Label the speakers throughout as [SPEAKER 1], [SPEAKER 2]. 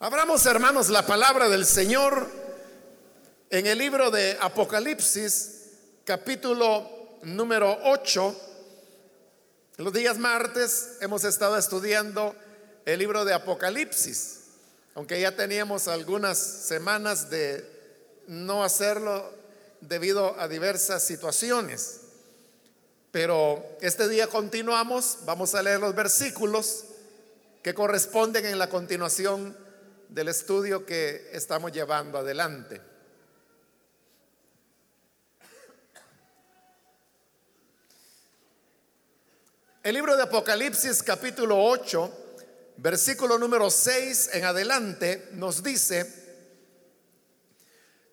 [SPEAKER 1] Abramos, hermanos, la palabra del Señor en el libro de Apocalipsis, capítulo número 8. Los días martes hemos estado estudiando el libro de Apocalipsis, aunque ya teníamos algunas semanas de no hacerlo debido a diversas situaciones. Pero este día continuamos, vamos a leer los versículos que corresponden en la continuación del estudio que estamos llevando adelante. El libro de Apocalipsis capítulo 8, versículo número 6 en adelante, nos dice,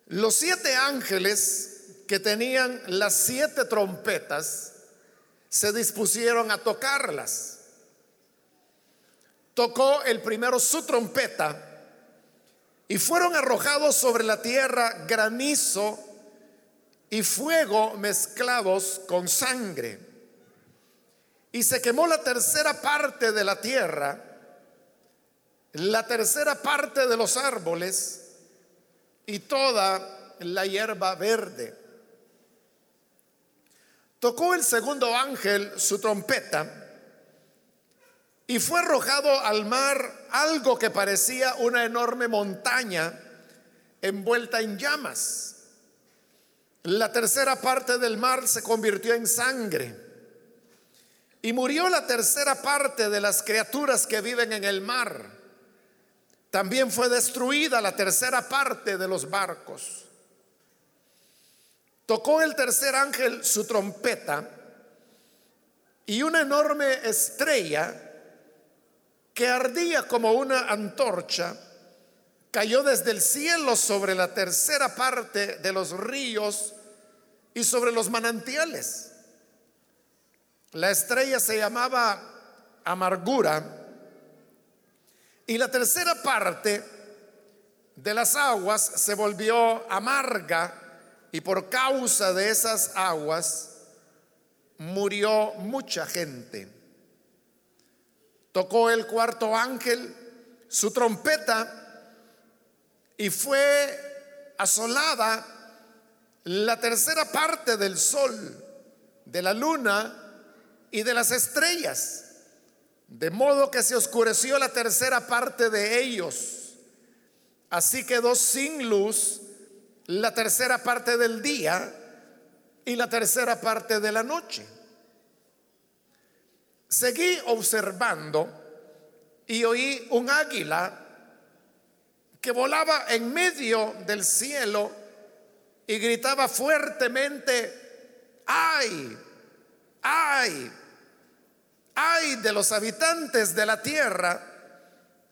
[SPEAKER 1] los siete ángeles que tenían las siete trompetas se dispusieron a tocarlas. Tocó el primero su trompeta y fueron arrojados sobre la tierra granizo y fuego mezclados con sangre. Y se quemó la tercera parte de la tierra, la tercera parte de los árboles y toda la hierba verde. Tocó el segundo ángel su trompeta y fue arrojado al mar algo que parecía una enorme montaña envuelta en llamas. La tercera parte del mar se convirtió en sangre. Y murió la tercera parte de las criaturas que viven en el mar. También fue destruida la tercera parte de los barcos. Tocó el tercer ángel su trompeta y una enorme estrella que ardía como una antorcha, cayó desde el cielo sobre la tercera parte de los ríos y sobre los manantiales. La estrella se llamaba amargura y la tercera parte de las aguas se volvió amarga y por causa de esas aguas murió mucha gente. Tocó el cuarto ángel su trompeta y fue asolada la tercera parte del sol, de la luna y de las estrellas, de modo que se oscureció la tercera parte de ellos. Así quedó sin luz la tercera parte del día y la tercera parte de la noche. Seguí observando y oí un águila que volaba en medio del cielo y gritaba fuertemente, ay, ay, ay de los habitantes de la tierra,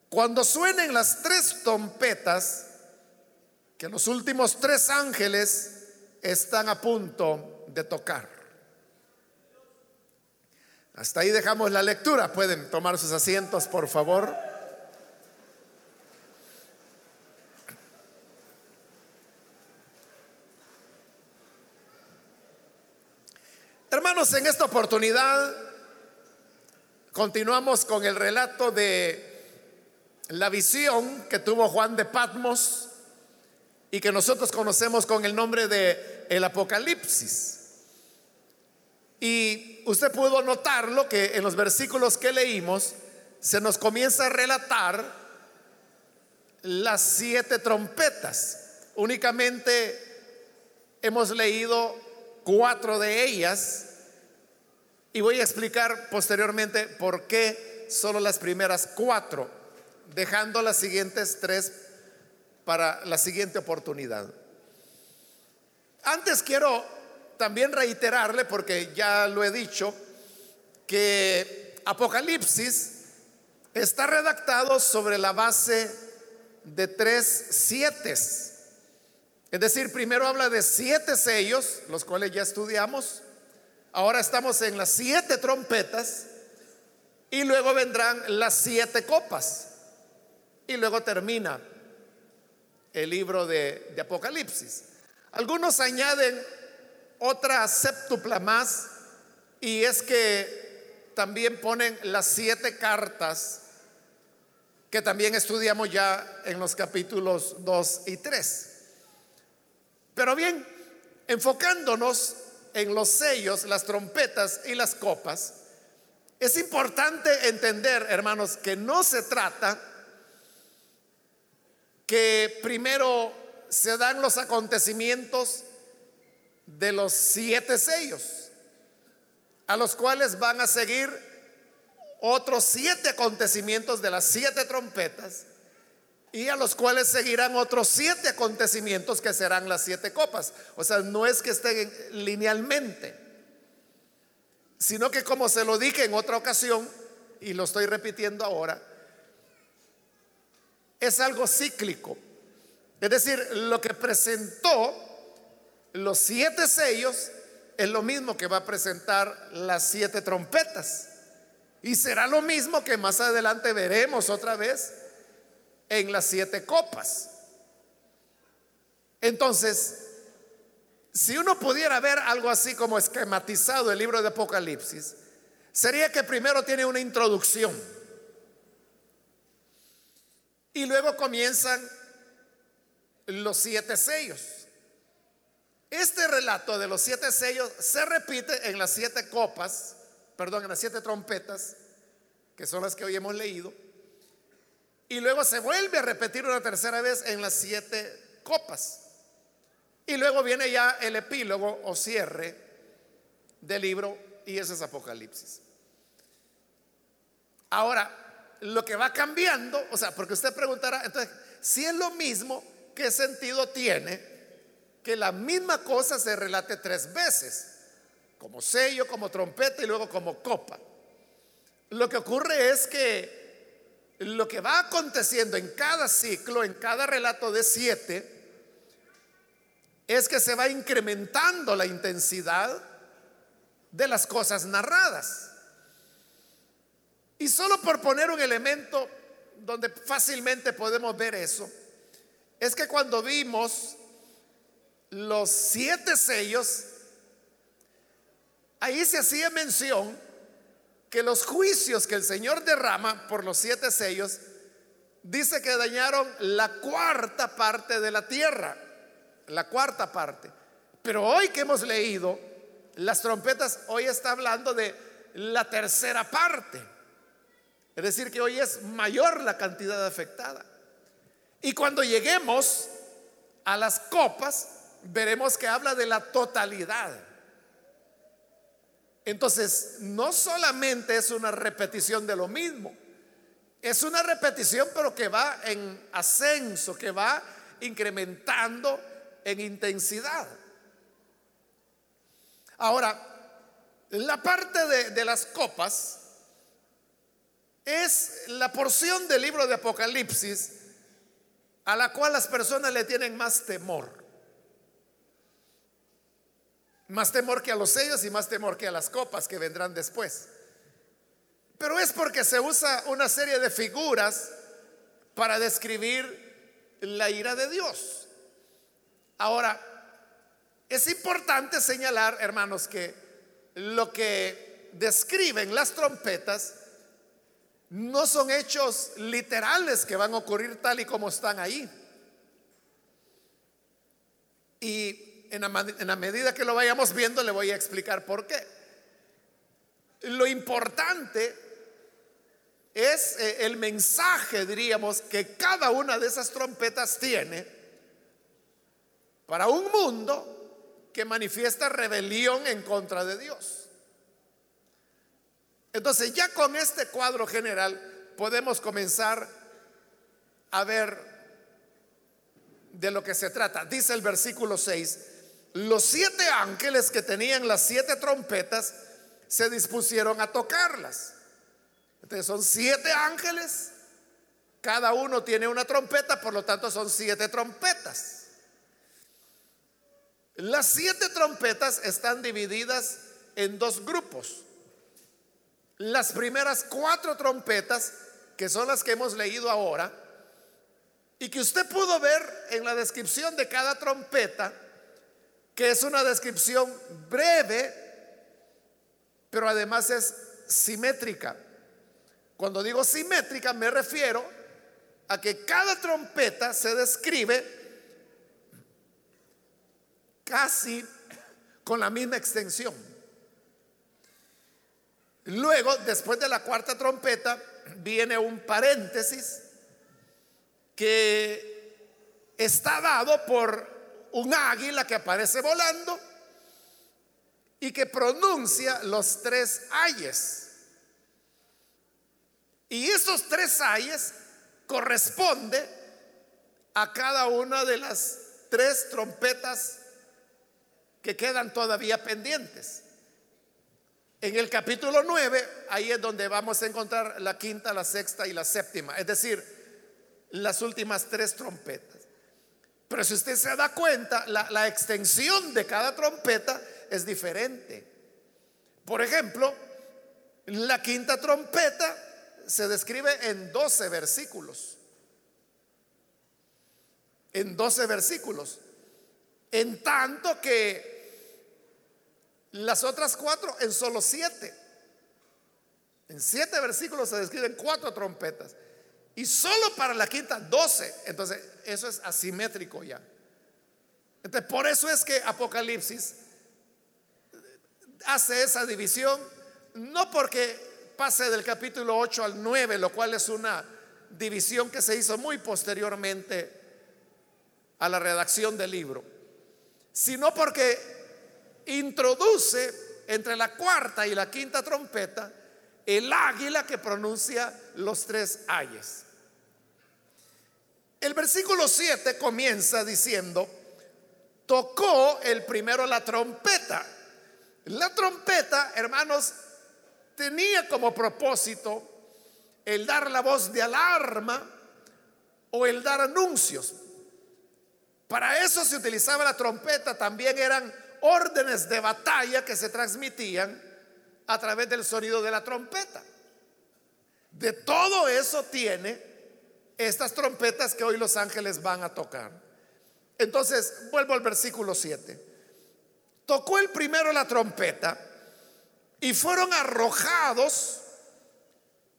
[SPEAKER 1] cuando suenen las tres trompetas, que los últimos tres ángeles están a punto de tocar. Hasta ahí dejamos la lectura. Pueden tomar sus asientos, por favor. Hermanos, en esta oportunidad continuamos con el relato de la visión que tuvo Juan de Patmos y que nosotros conocemos con el nombre de el Apocalipsis. Y usted pudo notarlo que en los versículos que leímos se nos comienza a relatar las siete trompetas. Únicamente hemos leído cuatro de ellas y voy a explicar posteriormente por qué solo las primeras cuatro, dejando las siguientes tres para la siguiente oportunidad. Antes quiero también reiterarle, porque ya lo he dicho, que Apocalipsis está redactado sobre la base de tres siete. Es decir, primero habla de siete sellos, los cuales ya estudiamos. Ahora estamos en las siete trompetas y luego vendrán las siete copas. Y luego termina el libro de, de Apocalipsis. Algunos añaden otra séptupla más y es que también ponen las siete cartas que también estudiamos ya en los capítulos 2 y 3. Pero bien, enfocándonos en los sellos, las trompetas y las copas, es importante entender, hermanos, que no se trata que primero se dan los acontecimientos de los siete sellos, a los cuales van a seguir otros siete acontecimientos de las siete trompetas y a los cuales seguirán otros siete acontecimientos que serán las siete copas. O sea, no es que estén linealmente, sino que como se lo dije en otra ocasión, y lo estoy repitiendo ahora, es algo cíclico. Es decir, lo que presentó los siete sellos es lo mismo que va a presentar las siete trompetas. Y será lo mismo que más adelante veremos otra vez en las siete copas. Entonces, si uno pudiera ver algo así como esquematizado el libro de Apocalipsis, sería que primero tiene una introducción y luego comienzan los siete sellos. Este relato de los siete sellos se repite en las siete copas, perdón, en las siete trompetas, que son las que hoy hemos leído, y luego se vuelve a repetir una tercera vez en las siete copas. Y luego viene ya el epílogo o cierre del libro y ese es Apocalipsis. Ahora, lo que va cambiando, o sea, porque usted preguntará, entonces, si es lo mismo, ¿qué sentido tiene que la misma cosa se relate tres veces? Como sello, como trompeta y luego como copa. Lo que ocurre es que lo que va aconteciendo en cada ciclo, en cada relato de siete, es que se va incrementando la intensidad de las cosas narradas. Y solo por poner un elemento donde fácilmente podemos ver eso, es que cuando vimos los siete sellos, ahí se hacía mención que los juicios que el Señor derrama por los siete sellos, dice que dañaron la cuarta parte de la tierra, la cuarta parte. Pero hoy que hemos leído las trompetas, hoy está hablando de la tercera parte. Es decir, que hoy es mayor la cantidad afectada. Y cuando lleguemos a las copas, veremos que habla de la totalidad. Entonces, no solamente es una repetición de lo mismo, es una repetición pero que va en ascenso, que va incrementando en intensidad. Ahora, la parte de, las copas es la porción del libro de Apocalipsis a la cual las personas le tienen más temor. Más temor que a los sellos y más temor que a las copas que vendrán después. Pero es porque se usa una serie de figuras para describir la ira de Dios. Ahora, es importante señalar, hermanos, que lo que describen las trompetas no son hechos literales que van a ocurrir tal y como están ahí. Y en la, medida que lo vayamos viendo le voy a explicar por qué. Lo importante es eh, el mensaje, diríamos, que cada una de esas trompetas tiene para un mundo que manifiesta rebelión en contra de Dios. Entonces ya con este cuadro general podemos comenzar a ver de lo que se trata. Dice el versículo 6, los siete ángeles que tenían las siete trompetas se dispusieron a tocarlas. Entonces son siete ángeles, cada uno tiene una trompeta, por lo tanto son siete trompetas. Las siete trompetas están divididas en dos grupos. Las primeras cuatro trompetas, que son las que hemos leído ahora, y que usted pudo ver en la descripción de cada trompeta, que es una descripción breve, pero además es simétrica. Cuando digo simétrica me refiero a que cada trompeta se describe casi con la misma extensión. Luego, después de la cuarta trompeta, viene un paréntesis que está dado por un águila que aparece volando y que pronuncia los tres ayes. Y esos tres ayes corresponde a cada una de las tres trompetas que quedan todavía pendientes. En el capítulo 9, ahí es donde vamos a encontrar la quinta, la sexta y la séptima, es decir, las últimas tres trompetas. Pero si usted se da cuenta, la, extensión de cada trompeta es diferente. Por ejemplo, la quinta trompeta se describe en 12 versículos. En 12 versículos. En tanto que las otras cuatro en solo siete. En siete versículos se describen cuatro trompetas. Y solo para la quinta, doce. Entonces, eso es asimétrico ya. Entonces, por eso es que Apocalipsis hace esa división, no porque pase del capítulo 8 al 9, lo cual es una división que se hizo muy posteriormente a la redacción del libro, sino porque introduce entre la cuarta y la quinta trompeta el águila que pronuncia los tres ayes. El versículo 7 comienza diciendo, tocó el primero la trompeta. La trompeta, hermanos, tenía como propósito el dar la voz de alarma o el dar anuncios. Para eso se utilizaba la trompeta, también eran órdenes de batalla que se transmitían a través del sonido de la trompeta. De todo eso tiene estas trompetas que hoy los ángeles van a tocar. Entonces, vuelvo al versículo 7. Tocó el primero la trompeta y fueron arrojados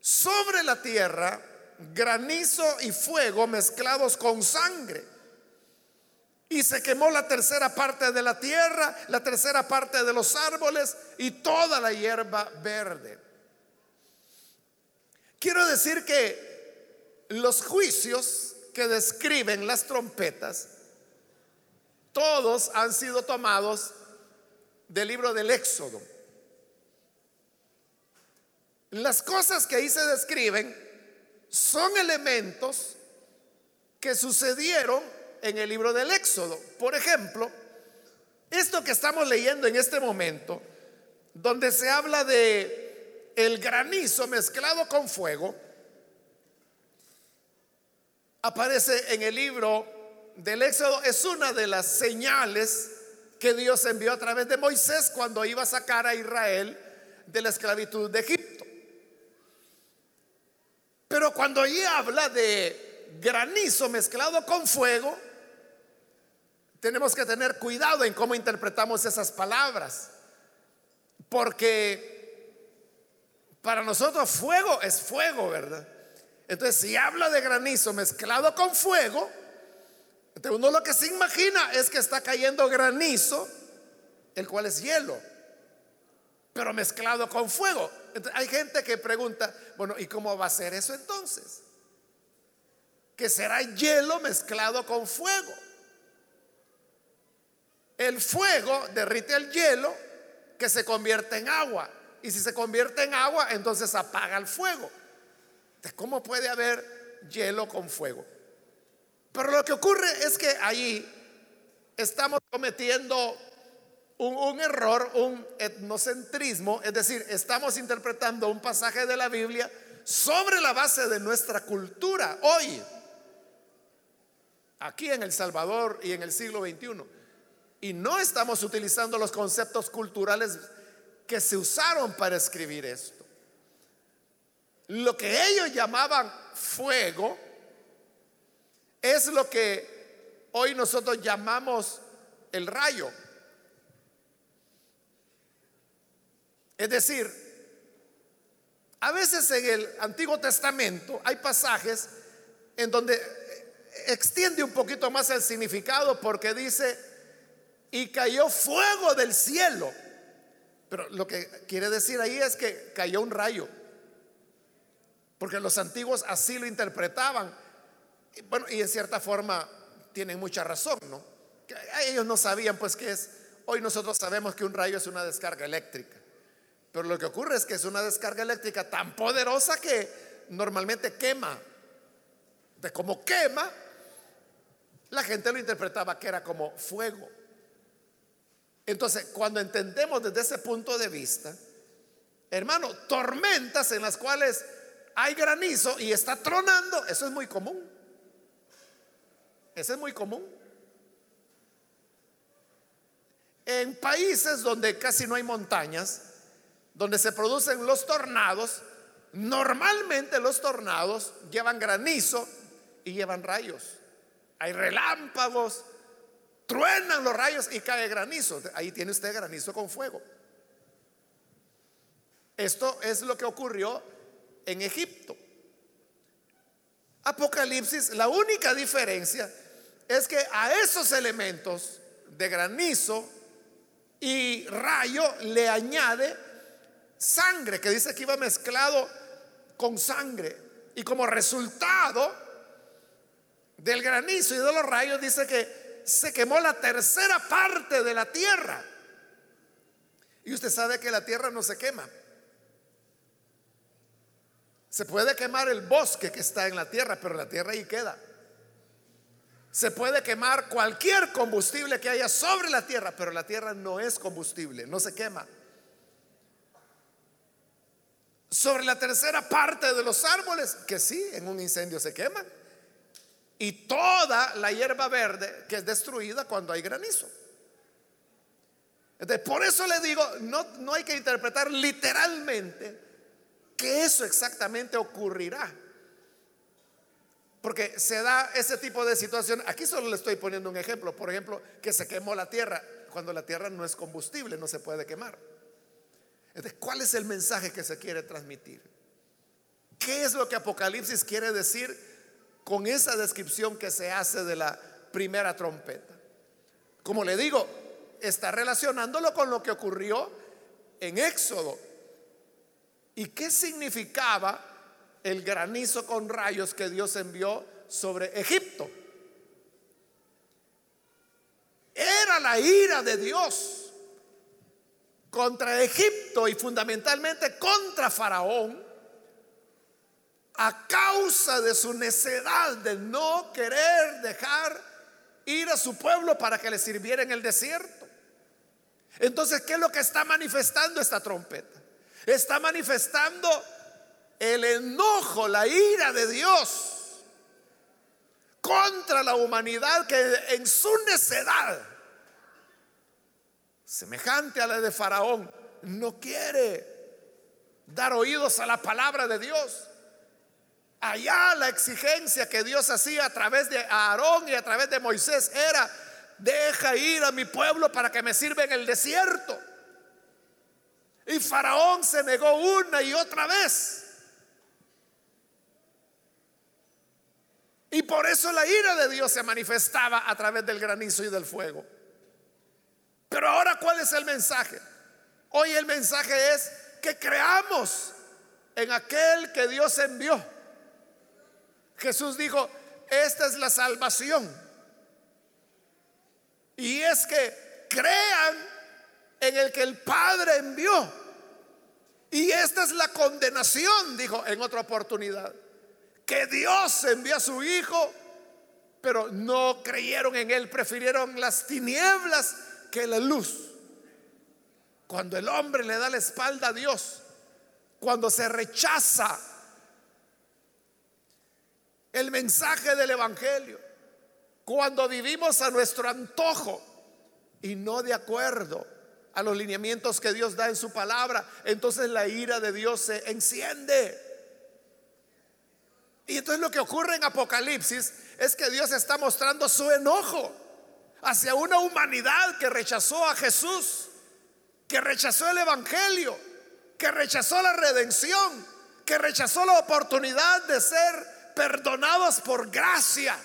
[SPEAKER 1] sobre la tierra granizo y fuego mezclados con sangre y se quemó la tercera parte de la tierra, la tercera parte de los árboles y toda la hierba verde. Quiero decir que los juicios que describen las trompetas, todos han sido tomados del libro del Éxodo. Las cosas que ahí se describen son elementos que sucedieron en el libro del Éxodo. Por ejemplo, esto que estamos leyendo en este momento, donde se habla de el granizo mezclado con fuego, aparece en el libro del Éxodo, es una de las señales que Dios envió a través de Moisés cuando iba a sacar a Israel de la esclavitud de Egipto. Pero cuando allí habla de granizo mezclado con fuego, tenemos que tener cuidado en cómo interpretamos esas palabras, porque para nosotros fuego es fuego, ¿verdad? Entonces, si habla de granizo mezclado con fuego, uno lo que se imagina es que está cayendo granizo, el cual es hielo, pero mezclado con fuego. Entonces, hay gente que pregunta, bueno, ¿y cómo va a ser eso entonces? Que será hielo mezclado con fuego. El fuego derrite el hielo que se convierte en agua. Y si se convierte en agua, entonces apaga el fuego. ¿Cómo puede haber hielo con fuego? Pero lo que ocurre es que ahí estamos cometiendo un, un, error, un etnocentrismo, es decir, estamos interpretando un pasaje de la Biblia sobre la base de nuestra cultura hoy, aquí en El Salvador y en el siglo XXI. Y no estamos utilizando los conceptos culturales que se usaron para escribir esto. Lo que ellos llamaban fuego es lo que hoy nosotros llamamos el rayo. Es decir, a veces en el Antiguo Testamento hay pasajes en donde extiende un poquito más el significado porque dice, y cayó fuego del cielo. Pero lo que quiere decir ahí es que cayó un rayo. Porque los antiguos así lo interpretaban. Bueno, y en cierta forma tienen mucha razón, ¿no? Ellos no sabían pues qué es. Hoy nosotros sabemos que un rayo es una descarga eléctrica. Pero lo que ocurre es que es una descarga eléctrica tan poderosa que normalmente quema. De como quema, la gente lo interpretaba que era como fuego. Entonces, cuando entendemos desde ese punto de vista, hermano, tormentas en las cuales hay granizo y está tronando, eso es muy común. Eso es muy común. En países donde casi no hay montañas, donde se producen los tornados, normalmente los tornados llevan granizo y llevan rayos. Hay relámpagos, truenan los rayos y cae granizo. Ahí tiene usted granizo con fuego. Esto es lo que ocurrió en Egipto. Apocalipsis, la única diferencia es que a esos elementos de granizo y rayo le añade sangre, que dice que iba mezclado con sangre. Y como resultado del granizo y de los rayos, dice que se quemó la tercera parte de la tierra. Y usted sabe que la tierra no se quema. Se puede quemar el bosque que está en la tierra, pero la tierra ahí queda. Se puede quemar cualquier combustible que haya sobre la tierra, pero la tierra no es combustible, no se quema. Sobre la tercera parte de los árboles, que sí, en un incendio se queman. Y toda la hierba verde que es destruida cuando hay granizo. Entonces, por eso le digo, no, no hay que interpretar literalmente que eso exactamente ocurrirá. Porque se da ese tipo de situación. Aquí solo le estoy poniendo un ejemplo. Por ejemplo, que se quemó la tierra cuando la tierra no es combustible, no se puede quemar. Entonces, ¿cuál es el mensaje que se quiere transmitir? ¿Qué es lo que Apocalipsis quiere decir con esa descripción que se hace de la primera trompeta? Como le digo, está relacionándolo con lo que ocurrió en Éxodo ¿Y qué significaba el granizo con rayos que Dios envió sobre Egipto? Era la ira de Dios contra Egipto y fundamentalmente contra Faraón a causa de su necedad de no querer dejar ir a su pueblo para que le sirviera en el desierto. Entonces, ¿qué es lo que está manifestando esta trompeta? Está manifestando el enojo, la ira de Dios contra la humanidad que en su necedad, semejante a la de Faraón, no quiere dar oídos a la palabra de Dios. Allá la exigencia que Dios hacía a través de Aarón y a través de Moisés era, deja ir a mi pueblo para que me sirva en el desierto. Y Faraón se negó una y otra vez. Y por eso la ira de Dios se manifestaba a través del granizo y del fuego. Pero ahora, ¿cuál es el mensaje? Hoy el mensaje es que creamos en aquel que Dios envió. Jesús dijo, esta es la salvación. Y es que crean en el que el Padre envió. Y esta es la condenación, dijo en otra oportunidad, que Dios envió a su Hijo, pero no creyeron en Él, prefirieron las tinieblas que la luz. Cuando el hombre le da la espalda a Dios, cuando se rechaza el mensaje del Evangelio, cuando vivimos a nuestro antojo y no de acuerdo a los lineamientos que Dios da en su palabra, entonces la ira de Dios se enciende. Y entonces lo que ocurre en Apocalipsis es que Dios está mostrando su enojo hacia una humanidad que rechazó a Jesús, que rechazó el Evangelio, que rechazó la redención, que rechazó la oportunidad de ser perdonados por gracia.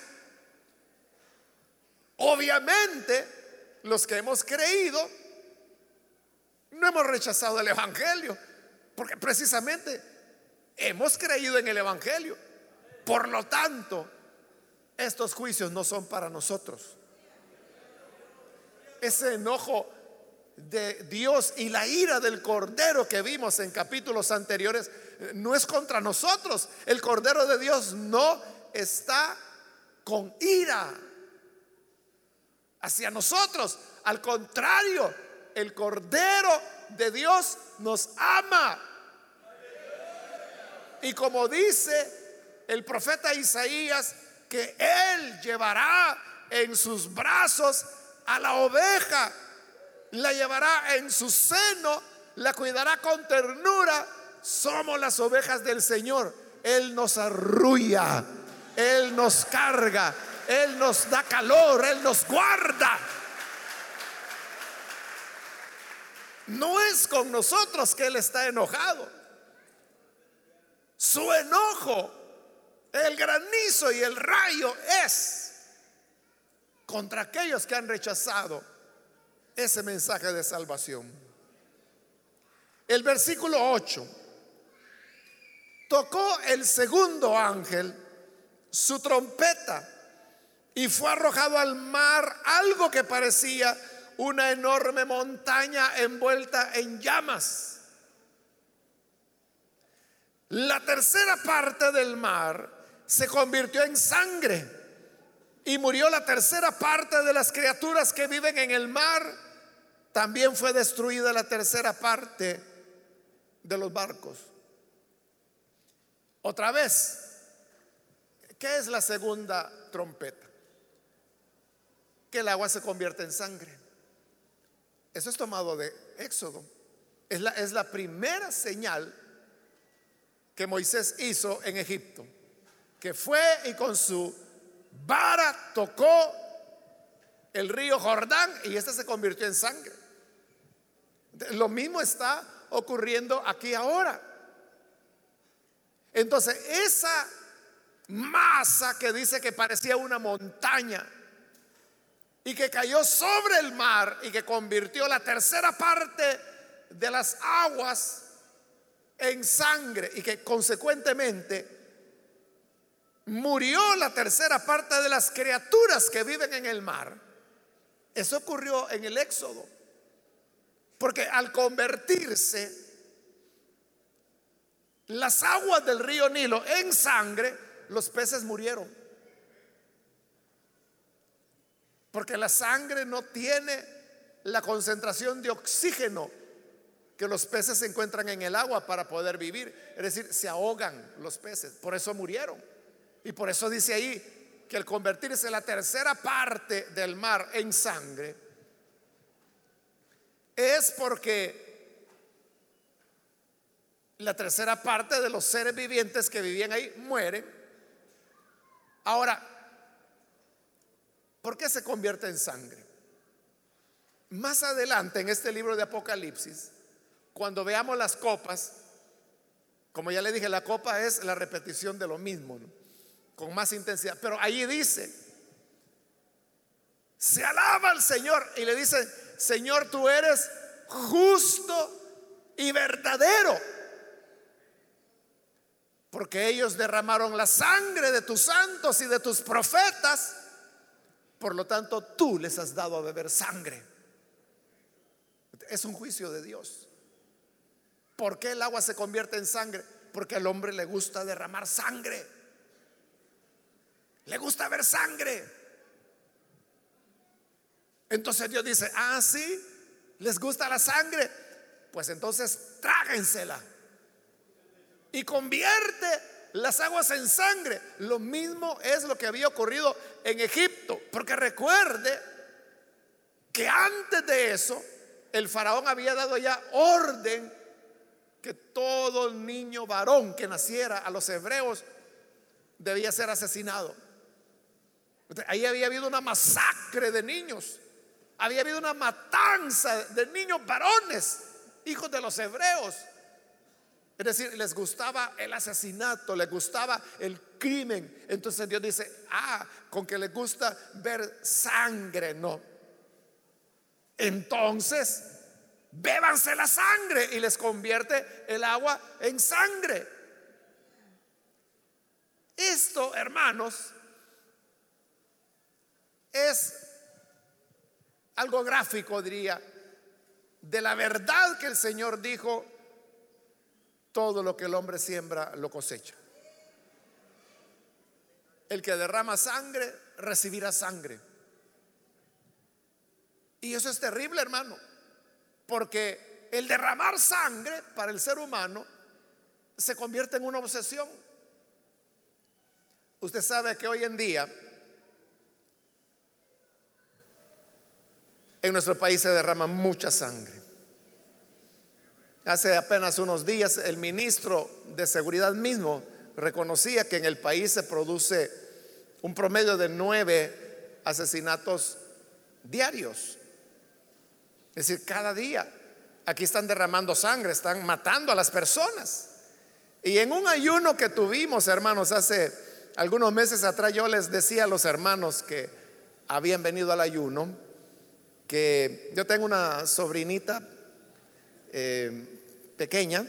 [SPEAKER 1] Obviamente, los que hemos creído, no hemos rechazado el Evangelio, porque precisamente hemos creído en el Evangelio. Por lo tanto, estos juicios no son para nosotros. Ese enojo de Dios y la ira del Cordero que vimos en capítulos anteriores no es contra nosotros. El Cordero de Dios no está con ira hacia nosotros. Al contrario, el Cordero de Dios nos ama. Y como dice el profeta Isaías, que Él llevará en sus brazos a la oveja, la llevará en su seno, la cuidará con ternura. Somos las ovejas del Señor. Él nos arrulla, Él nos carga, Él nos da calor, Él nos guarda. No es con nosotros que Él está enojado. Su enojo, el granizo y el rayo es contra aquellos que han rechazado ese mensaje de salvación. El versículo 8. Tocó el segundo ángel su trompeta y fue arrojado al mar algo que parecía una enorme montaña envuelta en llamas. La tercera parte del mar se convirtió en sangre y murió la tercera parte de las criaturas que viven en el mar. También fue destruida la tercera parte de los barcos. Otra vez, ¿qué es la segunda trompeta? Que el agua se convierte en sangre. Eso es tomado de Éxodo. Es la, es la primera señal que Moisés hizo en Egipto, que fue y con su vara tocó el río Jordán y este se convirtió en sangre. Lo mismo está ocurriendo aquí ahora. Entonces, esa masa que dice que parecía una montaña y que cayó sobre el mar y que convirtió la tercera parte de las aguas en sangre y que consecuentemente murió la tercera parte de las criaturas que viven en el mar. Eso ocurrió en el Éxodo. Porque al convertirse las aguas del río Nilo en sangre, los peces murieron. Porque la sangre no tiene la concentración de oxígeno que los peces se encuentran en el agua para poder vivir. Es decir, se ahogan los peces. Por eso murieron. Y por eso dice ahí que el convertirse la tercera parte del mar en sangre es porque la tercera parte de los seres vivientes que vivían ahí mueren. Ahora, ¿por qué se convierte en sangre? Más adelante en este libro de Apocalipsis, cuando veamos las copas, como ya le dije, la copa es la repetición de lo mismo. con más intensidad. Pero allí dice, se alaba al Señor y le dice, Señor, tú eres justo y verdadero. Porque ellos derramaron la sangre de tus santos y de tus profetas. Por lo tanto, tú les has dado a beber sangre. Es un juicio de Dios. ¿Por qué el agua se convierte en sangre? Porque al hombre le gusta derramar sangre. Le gusta ver sangre. Entonces Dios dice, ah, sí, les gusta la sangre. Pues entonces tráguensela. Y convierte las aguas en sangre. Lo mismo es lo que había ocurrido en Egipto. Porque recuerde que antes de eso, el faraón había dado ya orden que todo niño varón que naciera a los hebreos debía ser asesinado. Ahí había habido una masacre de niños. Había habido una matanza de niños varones, hijos de los hebreos. Es decir, les gustaba el asesinato, les gustaba el crimen. Entonces Dios dice, ah, con que les gusta ver sangre, no. Entonces, bébanse la sangre y les convierte el agua en sangre. Esto, hermanos, es algo gráfico, diría, de la verdad que el Señor dijo todo lo que el hombre siembra lo cosecha. El que derrama sangre recibirá sangre. Y eso es terrible, hermano, porque el derramar sangre para el ser humano se convierte en una obsesión. Usted sabe que hoy en día en nuestro país se derrama mucha sangre. Hace apenas unos días el ministro de Seguridad mismo reconocía que en el país se produce un promedio de nueve asesinatos diarios. Es decir, cada día aquí están derramando sangre, están matando a las personas. Y en un ayuno que tuvimos, hermanos, hace algunos meses atrás yo les decía a los hermanos que habían venido al ayuno, que yo tengo una sobrinita eh, pequeña.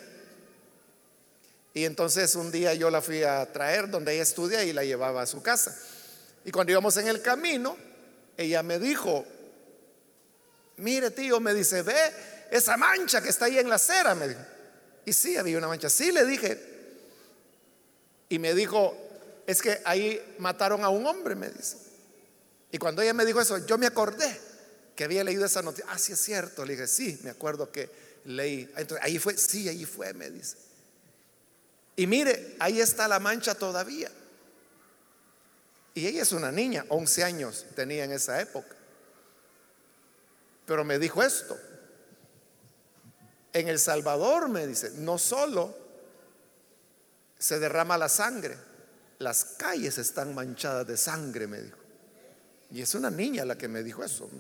[SPEAKER 1] Y entonces un día yo la fui a traer donde ella estudia y la llevaba a su casa. Y cuando íbamos en el camino, ella me dijo, mire tío, me dice, ve esa mancha que está ahí en la acera, me dijo. Y sí, había una mancha. Sí, le dije. Y me dijo, es que ahí mataron a un hombre, me dice. Y cuando ella me dijo eso, yo me acordé que había leído esa noticia. Ah, es cierto. Le dije, sí, me acuerdo que leí. Ahí fue, sí, ahí fue, me dice. Y mire, ahí está la mancha todavía. Y ella es una niña, 11 años tenía en esa época. Pero me dijo esto. En El Salvador, me dice, no solo se derrama la sangre, las calles están manchadas de sangre, me dijo. Y es una niña la que me dijo eso.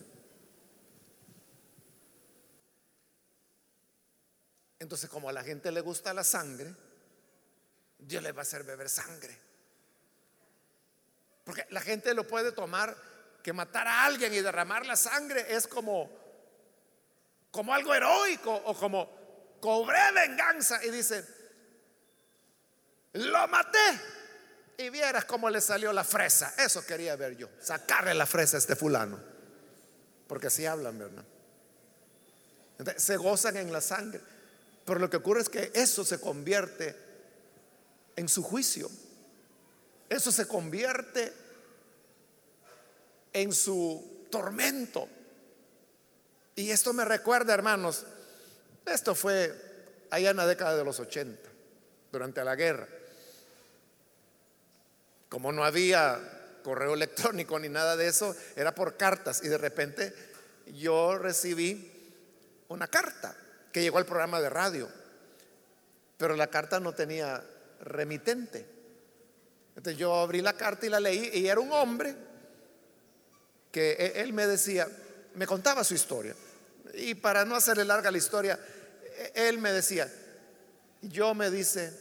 [SPEAKER 1] Entonces, como a la gente le gusta la sangre, Dios le va a hacer beber sangre. Porque la gente lo puede tomar que matar a alguien y derramar la sangre es como como algo heroico o como cobré venganza y dice, lo maté y vieras cómo le salió la fresa. Eso quería ver yo, sacarle la fresa a este fulano. Porque así hablan, ¿verdad? se gozan en la sangre. Pero lo que ocurre es que eso se convierte en su juicio. Eso se convierte en su tormento. Y esto me recuerda, hermanos, esto fue allá en la década de los 80, durante la guerra. Como no había correo electrónico ni nada de eso, era por cartas. Y de repente yo recibí una carta que llegó al programa de radio, pero la carta no tenía remitente. Entonces yo abrí la carta y la leí y era un hombre que e, él me decía, me contaba su historia. Y para no hacerle larga la historia, e, él me decía, yo me dice,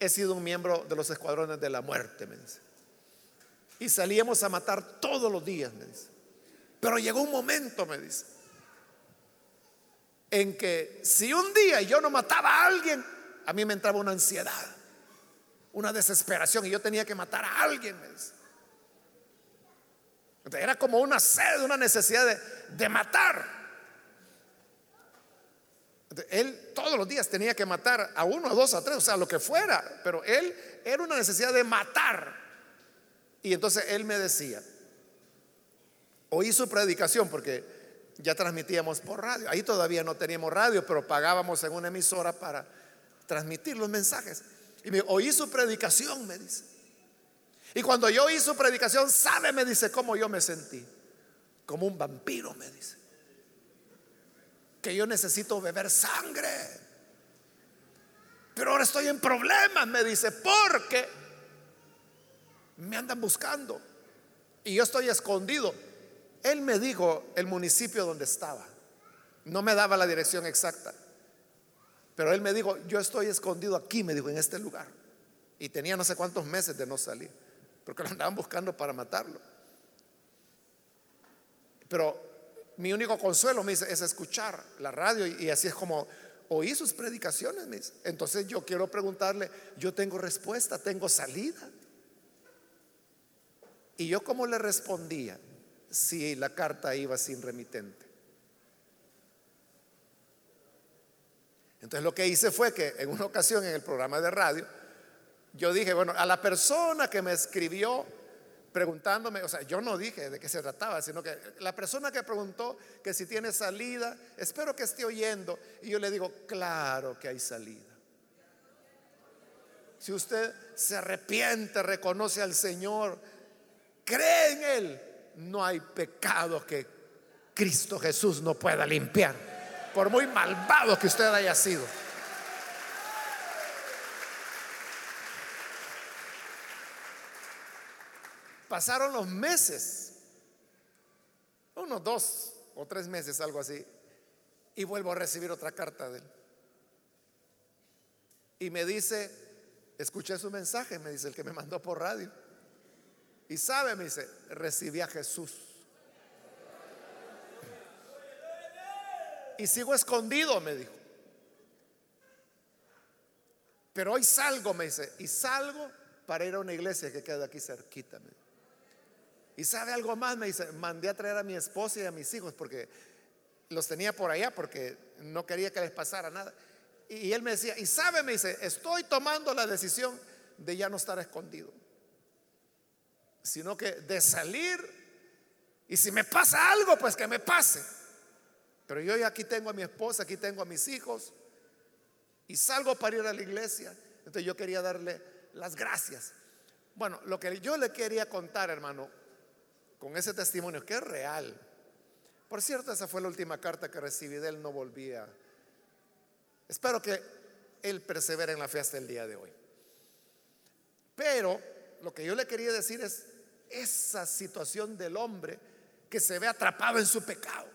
[SPEAKER 1] he sido un miembro de los escuadrones de la muerte, me dice. Y salíamos a matar todos los días, me dice. Pero llegó un momento, me dice, en que si un día yo no mataba a alguien, a mí me entraba una ansiedad, una desesperación y yo tenía que matar a alguien. Era como una sed, una necesidad de, de matar. Él todos los días tenía que matar a uno, a dos, a tres, o sea, lo que fuera, pero él era una necesidad de matar. Y entonces él me decía, oí su predicación porque ya transmitíamos por radio. Ahí todavía no teníamos radio, pero pagábamos en una emisora para transmitir los mensajes. Y me oí su predicación, me dice. Y cuando yo oí su predicación, sabe, me dice, cómo yo me sentí. Como un vampiro, me dice. Que yo necesito beber sangre. Pero ahora estoy en problemas, me dice, porque me andan buscando. Y yo estoy escondido él me dijo el municipio donde estaba. No me daba la dirección exacta. Pero él me dijo, yo estoy escondido aquí, me dijo, en este lugar. Y tenía no sé cuántos meses de no salir, porque lo andaban buscando para matarlo. Pero mi único consuelo, me dice, es escuchar la radio y, así es como oí sus predicaciones. Me Entonces yo quiero preguntarle, yo tengo respuesta, tengo salida. Y yo cómo le respondía si la carta iba sin remitente. Entonces lo que hice fue que en una ocasión en el programa de radio, yo dije, bueno, a la persona que me escribió preguntándome, o sea, yo no dije de qué se trataba, sino que la persona que preguntó que si tiene salida, espero que esté oyendo, y yo le digo, claro que hay salida. Si usted se arrepiente, reconoce al Señor, cree en Él, no hay pecado que Cristo Jesús no pueda limpiar por muy malvado que usted haya sido. Pasaron los meses, unos dos o tres meses, algo así, y vuelvo a recibir otra carta de él. Y me dice, escuché su mensaje, me dice el que me mandó por radio. Y sabe, me dice, recibí a Jesús. y sigo escondido, me dijo. Pero hoy salgo, me dice, y salgo para ir a una iglesia que queda aquí cerquita. Y sabe algo más, me dice, mandé a traer a mi esposa y a mis hijos porque los tenía por allá porque no quería que les pasara nada. Y él me decía, y sabe, me dice, estoy tomando la decisión de ya no estar escondido, sino que de salir y si me pasa algo, pues que me pase. Pero yo ya aquí tengo a mi esposa, aquí tengo a mis hijos y salgo para ir a la iglesia. Entonces yo quería darle las gracias. Bueno, lo que yo le quería contar, hermano, con ese testimonio, que es real. Por cierto, esa fue la última carta que recibí de él, no volvía. Espero que él persevere en la fe hasta el día de hoy. Pero lo que yo le quería decir es esa situación del hombre que se ve atrapado en su pecado.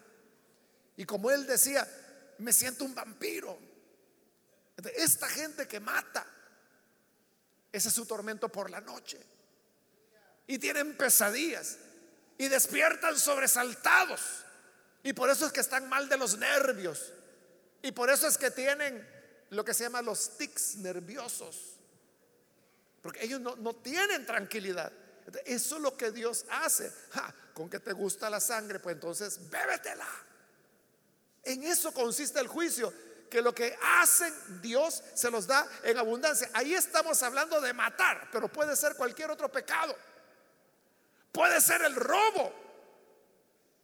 [SPEAKER 1] Y como él decía, me siento un vampiro. Esta gente que mata, ese es su tormento por la noche. Y tienen pesadillas y despiertan sobresaltados. Y por eso es que están mal de los nervios. Y por eso es que tienen lo que se llama los tics nerviosos. Porque ellos no, tienen tranquilidad. Eso es lo que Dios hace. con que te gusta la sangre, pues entonces bébetela. En eso consiste el juicio, que lo que hacen Dios se los da en abundancia. Ahí estamos hablando de matar, pero puede ser cualquier otro pecado. Puede ser el robo.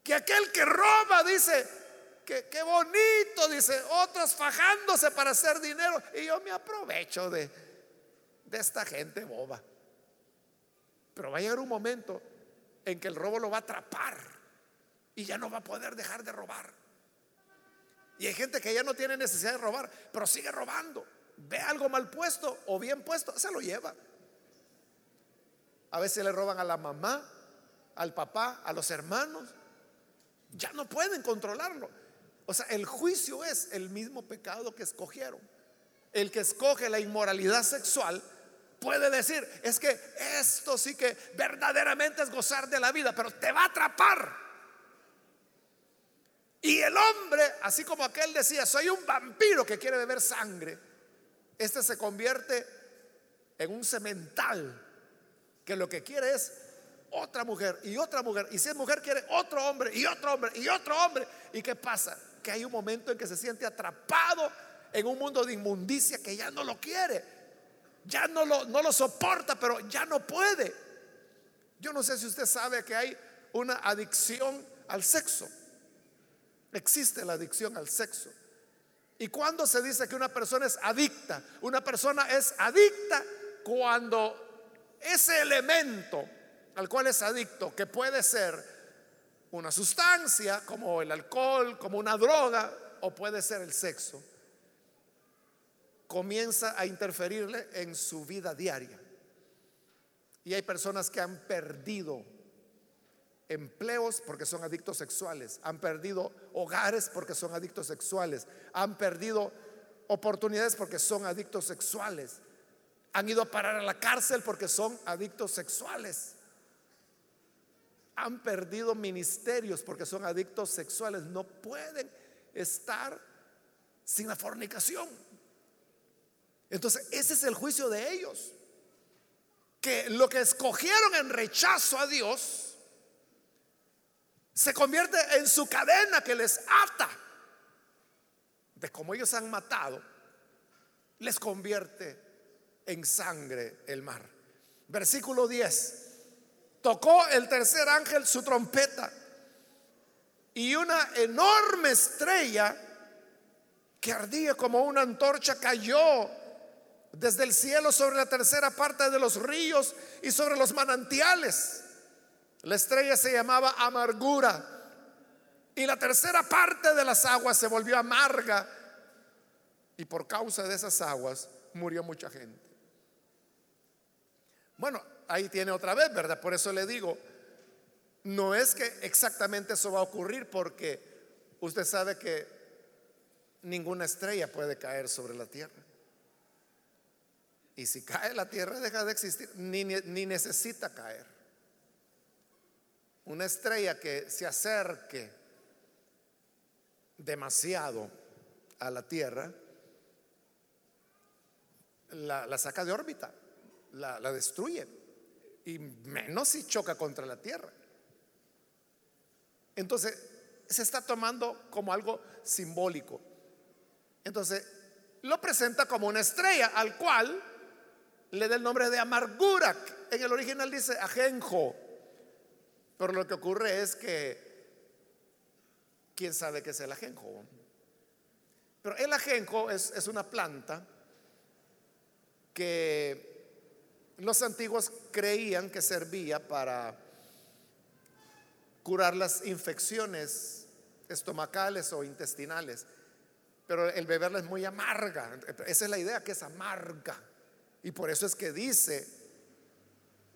[SPEAKER 1] Que aquel que roba dice, que bonito, dice, otros fajándose para hacer dinero. Y yo me aprovecho de, de esta gente boba. Pero va a llegar un momento en que el robo lo va a atrapar y ya no va a poder dejar de robar. Y hay gente que ya no tiene necesidad de robar, pero sigue robando. Ve algo mal puesto o bien puesto, se lo lleva. A veces le roban a la mamá, al papá, a los hermanos. Ya no pueden controlarlo. O sea, el juicio es el mismo pecado que escogieron. El que escoge la inmoralidad sexual puede decir, es que esto sí que verdaderamente es gozar de la vida, pero te va a atrapar. Y el hombre, así como aquel decía, soy un vampiro que quiere beber sangre, este se convierte en un semental que lo que quiere es otra mujer y otra mujer. Y si es mujer quiere otro hombre y otro hombre y otro hombre. ¿Y qué pasa? Que hay un momento en que se siente atrapado en un mundo de inmundicia que ya no lo quiere. Ya no lo, no lo soporta, pero ya no puede. Yo no sé si usted sabe que hay una adicción al sexo. Existe la adicción al sexo. ¿Y cuando se dice que una persona es adicta? Una persona es adicta cuando ese elemento al cual es adicto, que puede ser una sustancia como el alcohol, como una droga, o puede ser el sexo, comienza a interferirle en su vida diaria. Y hay personas que han perdido empleos porque son adictos sexuales, han perdido hogares porque son adictos sexuales, han perdido oportunidades porque son adictos sexuales. Han ido a parar a la cárcel porque son adictos sexuales. Han perdido ministerios porque son adictos sexuales. No pueden estar sin la fornicación. Entonces, ese es el juicio de ellos. Que lo que escogieron en rechazo a Dios se convierte en su cadena que les ata de como ellos han matado, les convierte en sangre el mar. Versículo 10. Tocó el tercer ángel su trompeta y una enorme estrella que ardía como una antorcha cayó desde el cielo sobre la tercera parte de los ríos y sobre los manantiales. La estrella se llamaba amargura y la tercera parte de las aguas se volvió amarga y por causa de esas aguas murió mucha gente. Bueno, ahí tiene otra vez, ¿verdad? Por eso le digo, no es que exactamente eso va a ocurrir porque usted sabe que ninguna estrella puede caer sobre la tierra. Y si cae la tierra deja de existir, ni, ni necesita caer. Una estrella que se acerque demasiado a la Tierra, la, saca de órbita, la, la destruye, y menos si choca contra la Tierra. Entonces, se está tomando como algo simbólico. Entonces, lo presenta como una estrella al cual le da el nombre de amargura. En el original dice ajenjo. Pero lo que ocurre es que ¿Quién sabe qué es el ajenjo? Pero el ajenjo es, es una planta que los antiguos creían que servía para curar las infecciones estomacales o intestinales. Pero el beberla es muy amarga. Esa es la idea, que es amarga. Y por eso es que dice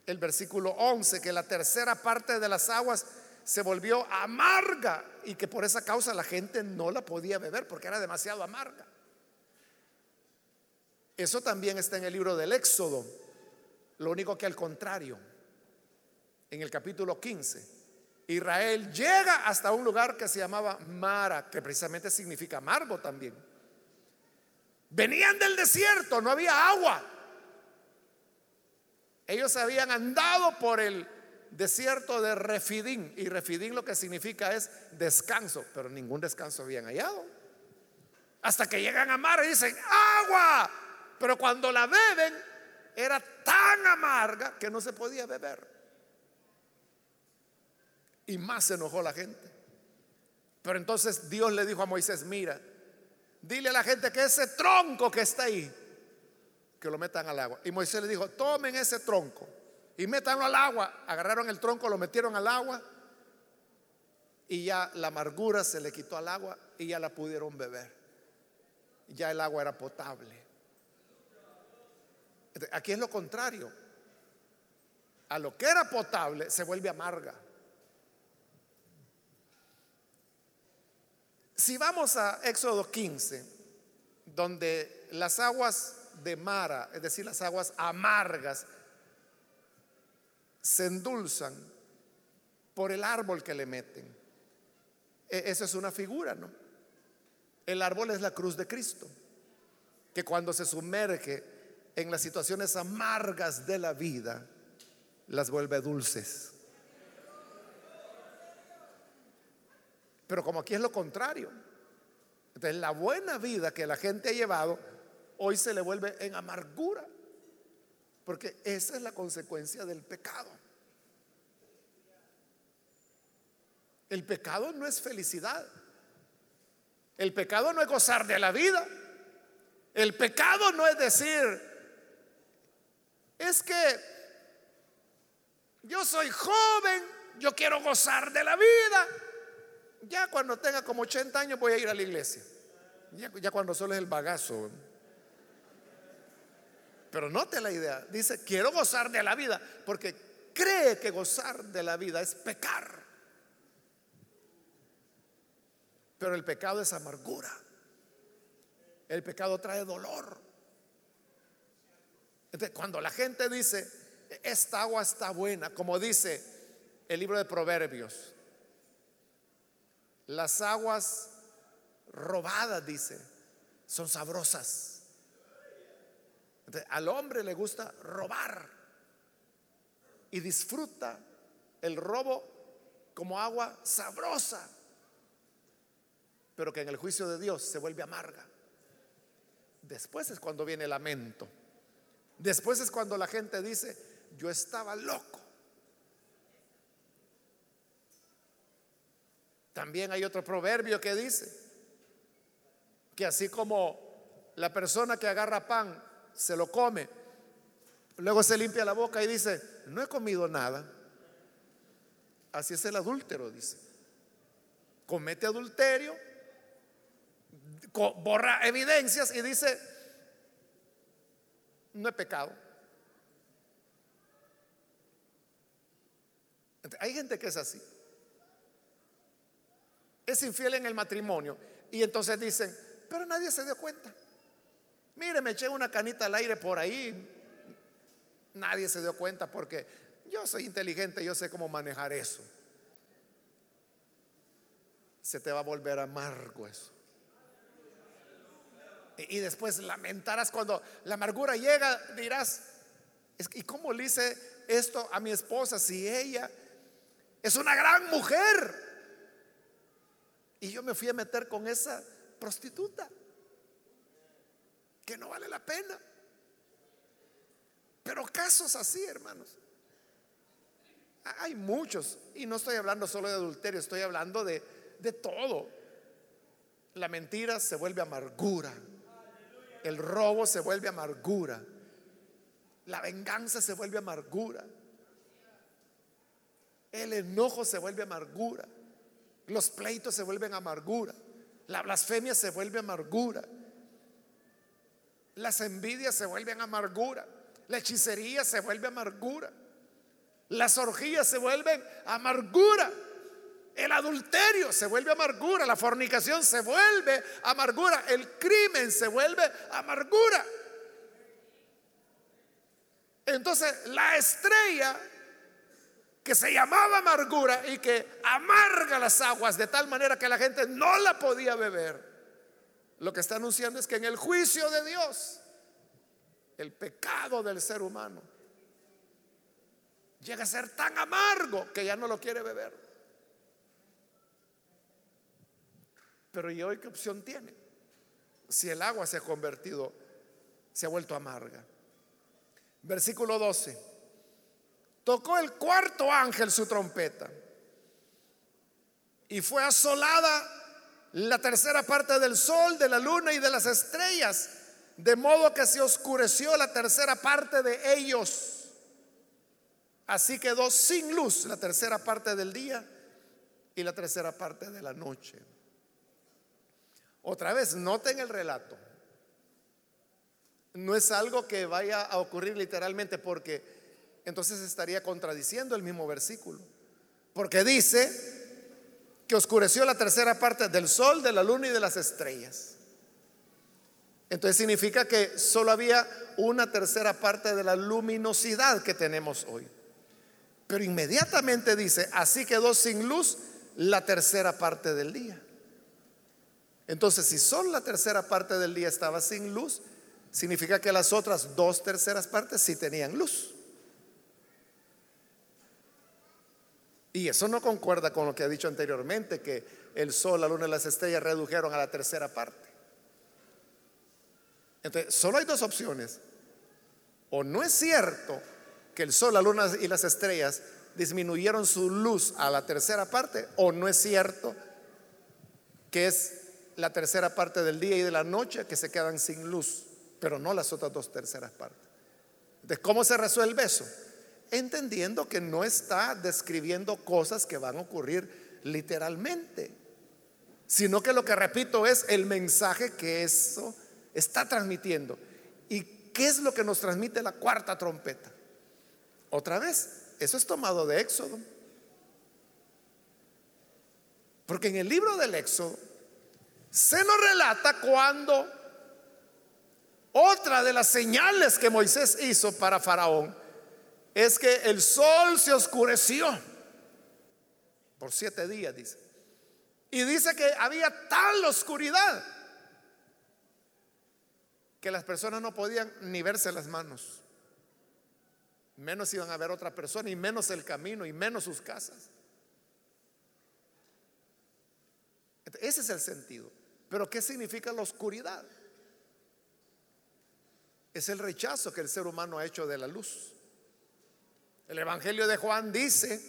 [SPEAKER 1] el versículo 11 que la tercera parte de las aguas se volvió amarga y que por esa causa la gente no la podía beber porque era demasiado amarga. Eso también está en el libro del Éxodo. Lo único que al contrario, en el capítulo 15, Israel llega hasta un lugar que se llamaba Mara, que precisamente significa amargo también. Venían del desierto, no había agua. Ellos habían andado por el desierto de Refidín. Y Refidín lo que significa es descanso, pero ningún descanso habían hallado. Hasta que llegan a mar y dicen, agua. Pero cuando la beben, era tan amarga que no se podía beber. Y más se enojó la gente. Pero entonces Dios le dijo a Moisés, mira, dile a la gente que ese tronco que está ahí, que lo metan al agua. Y Moisés le dijo, tomen ese tronco y métanlo al agua. Agarraron el tronco, lo metieron al agua y ya la amargura se le quitó al agua y ya la pudieron beber. Ya el agua era potable. Aquí es lo contrario. A lo que era potable se vuelve amarga. Si vamos a Éxodo 15, donde las aguas de Mara, es decir, las aguas amargas, se endulzan por el árbol que le meten. E, esa es una figura, ¿no? El árbol es la cruz de Cristo, que cuando se sumerge en las situaciones amargas de la vida, las vuelve dulces. Pero como aquí es lo contrario, entonces la buena vida que la gente ha llevado, hoy se le vuelve en amargura. Porque esa es la consecuencia del pecado. El pecado no es felicidad. El pecado no es gozar de la vida. El pecado no es decir, es que yo soy joven, yo quiero gozar de la vida. Ya cuando tenga como 80 años voy a ir a la iglesia. Ya, ya cuando solo es el bagazo. Pero note la idea. Dice, quiero gozar de la vida, porque cree que gozar de la vida es pecar. Pero el pecado es amargura. El pecado trae dolor. Entonces, cuando la gente dice, esta agua está buena, como dice el libro de Proverbios, las aguas robadas, dice, son sabrosas. Al hombre le gusta robar y disfruta el robo como agua sabrosa, pero que en el juicio de Dios se vuelve amarga. Después es cuando viene el lamento. Después es cuando la gente dice, yo estaba loco. También hay otro proverbio que dice que así como la persona que agarra pan se lo come, luego se limpia la boca y dice, no he comido nada. Así es el adúltero, dice. Comete adulterio, borra evidencias y dice, no he pecado. Hay gente que es así. Es infiel en el matrimonio. Y entonces dicen, pero nadie se dio cuenta. Mire, me eché una canita al aire por ahí. Nadie se dio cuenta porque yo soy inteligente, yo sé cómo manejar eso. Se te va a volver amargo eso. Y después lamentarás cuando la amargura llega, dirás, ¿y cómo le hice esto a mi esposa si ella es una gran mujer? Y yo me fui a meter con esa prostituta, que no vale la pena. Pero casos así, hermanos. Hay muchos, y no estoy hablando solo de adulterio, estoy hablando de, de todo. La mentira se vuelve amargura. El robo se vuelve amargura. La venganza se vuelve amargura. El enojo se vuelve amargura. Los pleitos se vuelven amargura. La blasfemia se vuelve amargura. Las envidias se vuelven amargura. La hechicería se vuelve amargura. Las orgías se vuelven amargura. El adulterio se vuelve amargura, la fornicación se vuelve amargura, el crimen se vuelve amargura. Entonces la estrella que se llamaba amargura y que amarga las aguas de tal manera que la gente no la podía beber, lo que está anunciando es que en el juicio de Dios, el pecado del ser humano llega a ser tan amargo que ya no lo quiere beber. Pero ¿y hoy qué opción tiene? Si el agua se ha convertido, se ha vuelto amarga. Versículo 12. Tocó el cuarto ángel su trompeta y fue asolada la tercera parte del sol, de la luna y de las estrellas, de modo que se oscureció la tercera parte de ellos. Así quedó sin luz la tercera parte del día y la tercera parte de la noche. Otra vez, noten el relato. No es algo que vaya a ocurrir literalmente porque entonces estaría contradiciendo el mismo versículo. Porque dice que oscureció la tercera parte del sol, de la luna y de las estrellas. Entonces significa que solo había una tercera parte de la luminosidad que tenemos hoy. Pero inmediatamente dice, así quedó sin luz la tercera parte del día. Entonces, si solo la tercera parte del día estaba sin luz, significa que las otras dos terceras partes sí tenían luz. Y eso no concuerda con lo que ha dicho anteriormente, que el sol, la luna y las estrellas redujeron a la tercera parte. Entonces, solo hay dos opciones. O no es cierto que el sol, la luna y las estrellas disminuyeron su luz a la tercera parte, o no es cierto que es la tercera parte del día y de la noche que se quedan sin luz, pero no las otras dos terceras partes. ¿De cómo se resuelve eso? Entendiendo que no está describiendo cosas que van a ocurrir literalmente, sino que lo que repito es el mensaje que eso está transmitiendo. ¿Y qué es lo que nos transmite la cuarta trompeta? Otra vez, eso es tomado de Éxodo. Porque en el libro del Éxodo se nos relata cuando Otra de las señales que Moisés hizo para Faraón es que el sol se oscureció por siete días, dice. Y dice que había tal oscuridad que las personas no podían ni verse las manos. Menos iban a ver otra persona y menos el camino y menos sus casas. Ese es el sentido. Pero ¿qué significa la oscuridad? Es el rechazo que el ser humano ha hecho de la luz. El Evangelio de Juan dice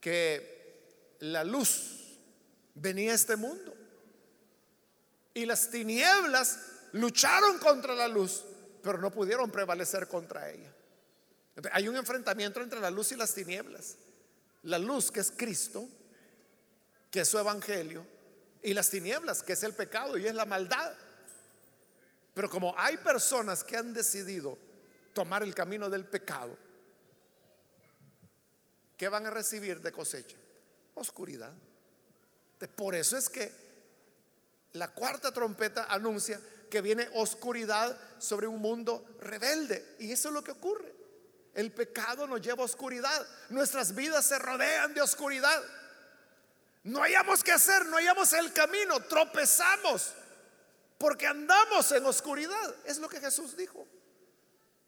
[SPEAKER 1] que la luz venía a este mundo y las tinieblas lucharon contra la luz, pero no pudieron prevalecer contra ella. hay un enfrentamiento entre la luz y las tinieblas. La luz que es Cristo, que es su evangelio, y las tinieblas, que es el pecado y es la maldad. Pero como hay personas que han decidido tomar el camino del pecado, ¿qué van a recibir de cosecha? Oscuridad. Por eso es que la cuarta trompeta anuncia que viene oscuridad sobre un mundo rebelde. Y eso es lo que ocurre. El pecado nos lleva a oscuridad. Nuestras vidas se rodean de oscuridad. No hayamos que hacer, no hayamos el camino, tropezamos porque andamos en oscuridad. Es lo que Jesús dijo.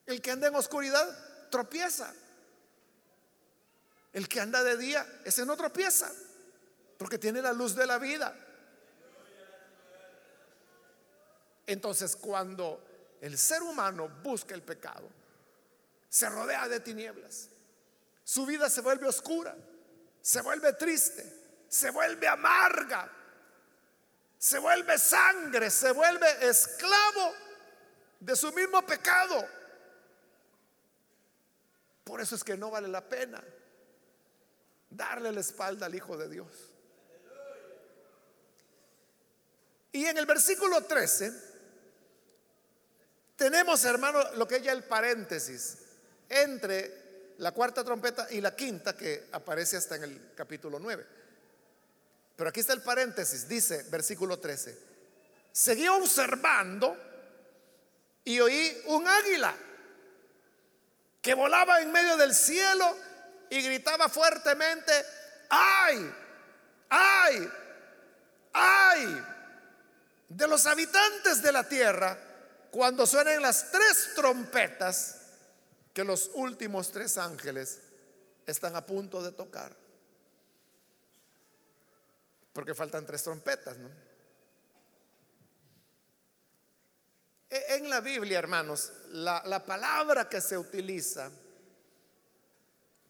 [SPEAKER 1] El que anda en oscuridad tropieza. El que anda de día, ese no tropieza, porque tiene la luz de la vida. Entonces, cuando el ser humano busca el pecado, se rodea de tinieblas. Su vida se vuelve oscura, se vuelve triste, se vuelve amarga, se vuelve sangre, se vuelve esclavo de su mismo pecado. Por eso es que no vale la pena darle la espalda al Hijo de Dios. Y en el versículo 13 tenemos, hermano, lo que es ya el paréntesis entre la cuarta trompeta y la quinta que aparece hasta en el capítulo 9. Pero aquí está el paréntesis, dice versículo 13. Seguí observando y oí un águila que volaba en medio del cielo y gritaba fuertemente, ay, ay, ay, de los habitantes de la tierra cuando suenen las tres trompetas que los últimos tres ángeles están a punto de tocar. Porque faltan tres trompetas, ¿no? E, en la Biblia, hermanos, la, la palabra que se utiliza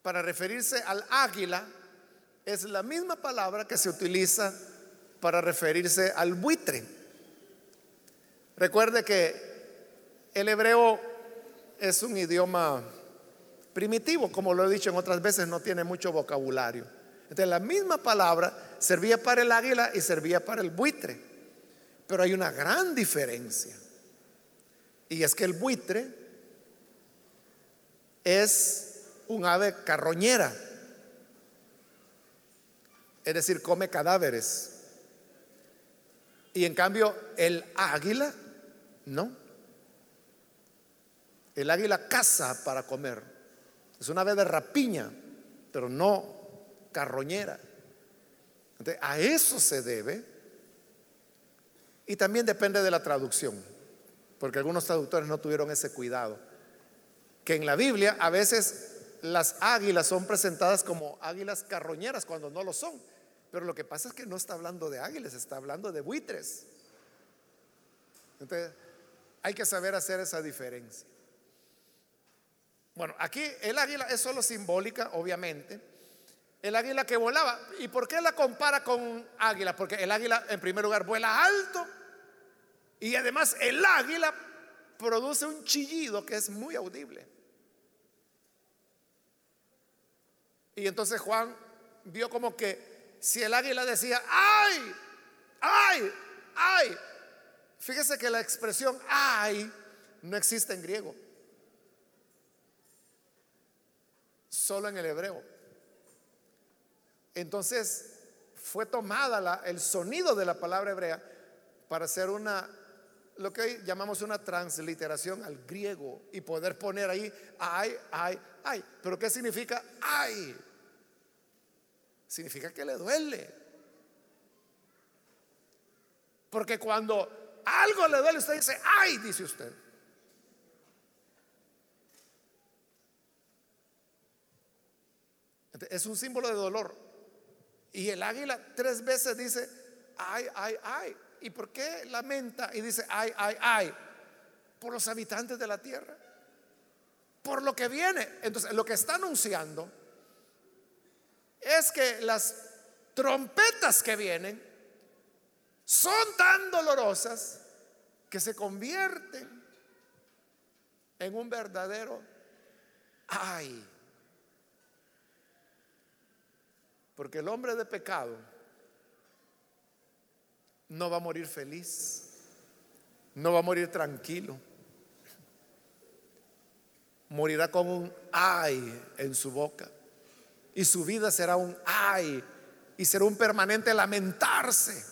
[SPEAKER 1] para referirse al águila es la misma palabra que se utiliza para referirse al buitre. Recuerde que el hebreo es un idioma primitivo, como lo he dicho en otras veces, no tiene mucho vocabulario. Entonces la misma palabra servía para el águila y servía para el buitre. Pero hay una gran diferencia. Y es que el buitre es un ave carroñera. Es decir, come cadáveres. Y en cambio el águila no. El águila caza para comer. Es una ave de rapiña, pero no carroñera. a eso se debe. Y también depende de la traducción, porque algunos traductores no tuvieron ese cuidado. Que en la Biblia a veces las águilas son presentadas como águilas carroñeras cuando no lo son. Pero lo que pasa es que no está hablando de águilas, está hablando de buitres. Entonces, hay que saber hacer esa diferencia. Bueno, aquí el águila es solo simbólica, obviamente. El águila que volaba. ¿Y por qué la compara con águila? Porque el águila, en primer lugar, vuela alto. Y además el águila produce un chillido que es muy audible. Y entonces Juan vio como que si el águila decía, ¡ay! ¡ay! ¡ay! Fíjese que la expresión ¡ay! no existe en griego. solo en el hebreo. Entonces fue tomada el sonido de la palabra hebrea para hacer una lo que llamamos una transliteración al griego y poder poner ahí ay, ay, ay. Pero ¿qué significa ay? Significa que le duele. Porque cuando algo le duele, usted dice ay, dice usted. Es un símbolo de dolor. Y el águila tres veces dice ay, ay, ay. ¿Y por qué lamenta y dice, ay, ay, ay? Por los habitantes de la tierra. Por lo que viene. Entonces, lo que está anunciando es que las trompetas que vienen son tan dolorosas que se convierten en un verdadero ay. Porque el hombre de pecado no va a morir feliz, no va a morir tranquilo. Morirá con un ay en su boca. Y su vida será un ay. Y será un permanente lamentarse.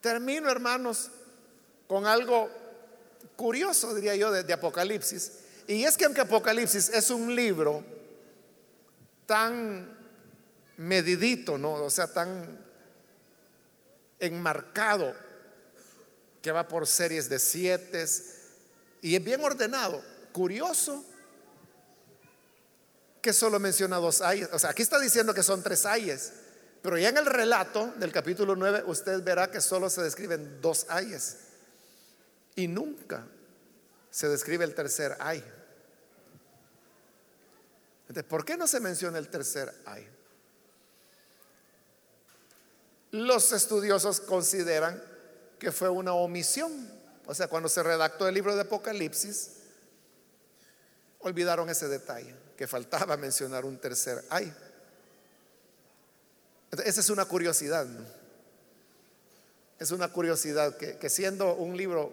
[SPEAKER 1] Termino, hermanos, con algo curioso, diría yo, de, Apocalipsis. Y es que aunque Apocalipsis es un libro tan medidito, ¿no? O sea, tan enmarcado que va por series de siete y es bien ordenado. Curioso que solo menciona dos ayes. O sea, aquí está diciendo que son tres ayes, pero ya en el relato del capítulo 9 usted verá que solo se describen dos ayes y nunca se describe el tercer ay. Entonces, ¿por qué no se menciona el tercer ay? Los estudiosos consideran que fue una omisión. O sea, cuando se redactó el libro de Apocalipsis, olvidaron ese detalle, que faltaba mencionar un tercer ay. Esa es una curiosidad. Es una curiosidad que, siendo un libro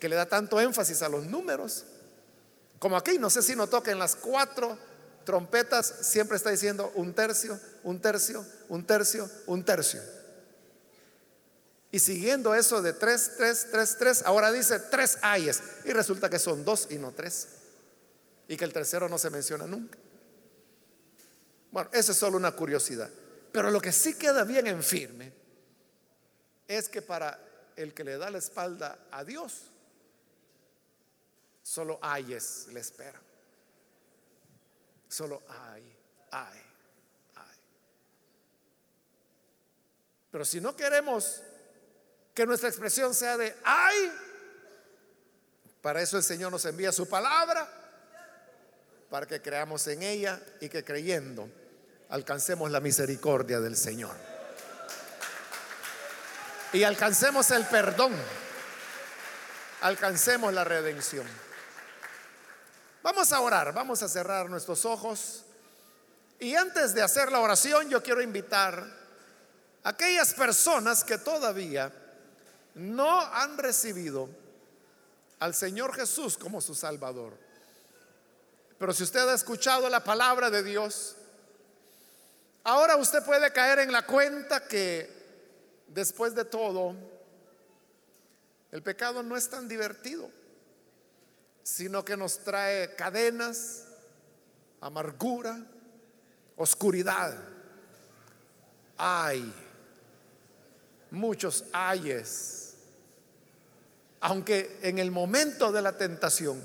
[SPEAKER 1] que le da tanto énfasis a los números, como aquí, no sé si que en las cuatro trompetas siempre está diciendo un tercio, un tercio, un tercio, un tercio. Y siguiendo eso de tres, tres, tres, tres, ahora dice tres ayes. Y resulta que son dos y no tres. Y que el tercero no se menciona nunca. Bueno, eso es solo una curiosidad. Pero lo que sí queda bien en firme es que para el que le da la espalda a Dios, solo ayes le esperan. Solo ay, ay, ay. Pero si no queremos que nuestra expresión sea de ay. Para eso el Señor nos envía su palabra, para que creamos en ella y que creyendo alcancemos la misericordia del Señor. Y alcancemos el perdón, alcancemos la redención. Vamos a orar, vamos a cerrar nuestros ojos. Y antes de hacer la oración, yo quiero invitar a aquellas personas que todavía no han recibido al Señor Jesús como su Salvador. Pero si usted ha escuchado la palabra de Dios, ahora usted puede caer en la cuenta que después de todo, el pecado no es tan divertido, sino que nos trae cadenas, amargura, oscuridad. Hay muchos ayes aunque en el momento de la tentación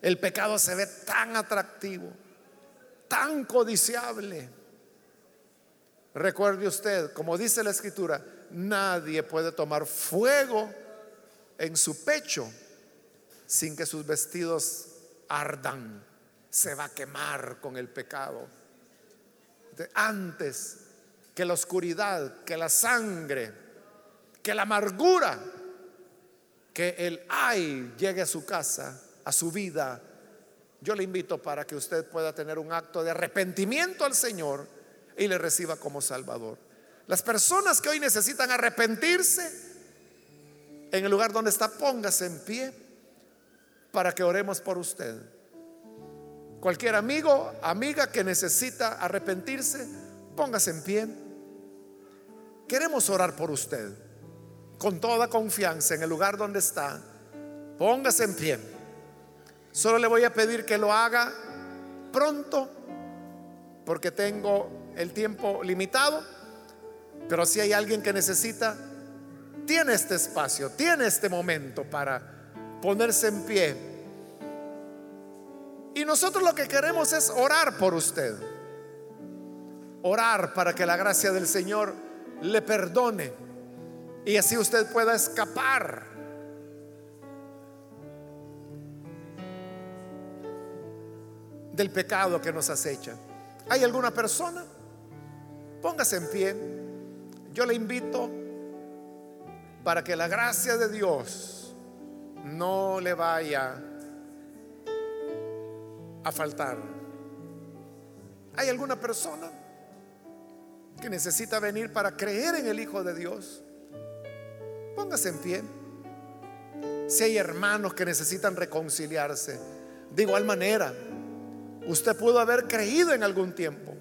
[SPEAKER 1] el pecado se ve tan atractivo, tan codiciable. Recuerde usted, como dice la escritura, nadie puede tomar fuego en su pecho sin que sus vestidos ardan. Se va a quemar con el pecado. Antes que la oscuridad, que la sangre, que la amargura que el ay llegue a su casa, a su vida, yo le invito para que usted pueda tener un acto de arrepentimiento al Señor y le reciba como Salvador. Las personas que hoy necesitan arrepentirse, en el lugar donde está, póngase en pie para que oremos por usted. Cualquier amigo, amiga que necesita arrepentirse, póngase en pie. Queremos orar por usted con toda confianza en el lugar donde está, póngase en pie. Solo le voy a pedir que lo haga pronto, porque tengo el tiempo limitado, pero si hay alguien que necesita, tiene este espacio, tiene este momento para ponerse en pie. Y nosotros lo que queremos es orar por usted. Orar para que la gracia del Señor le perdone y así usted pueda escapar del pecado que nos acecha. ¿Hay alguna persona? Póngase en pie. Yo le invito para que la gracia de Dios no le vaya a faltar. ¿Hay alguna persona? que necesita venir para creer en el Hijo de Dios, póngase en pie. Si hay hermanos que necesitan reconciliarse, de igual manera, usted pudo haber creído en algún tiempo,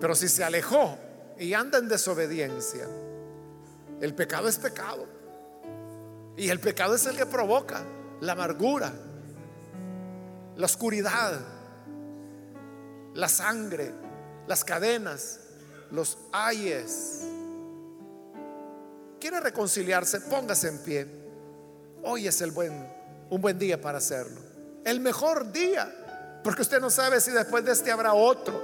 [SPEAKER 1] pero si se alejó y anda en desobediencia, el pecado es pecado. Y el pecado es el que provoca la amargura, la oscuridad, la sangre, las cadenas, los ayes. ¿Quiere reconciliarse? Póngase en pie. Hoy es el buen, un buen día para hacerlo. El mejor día, porque usted no sabe si después de este habrá otro.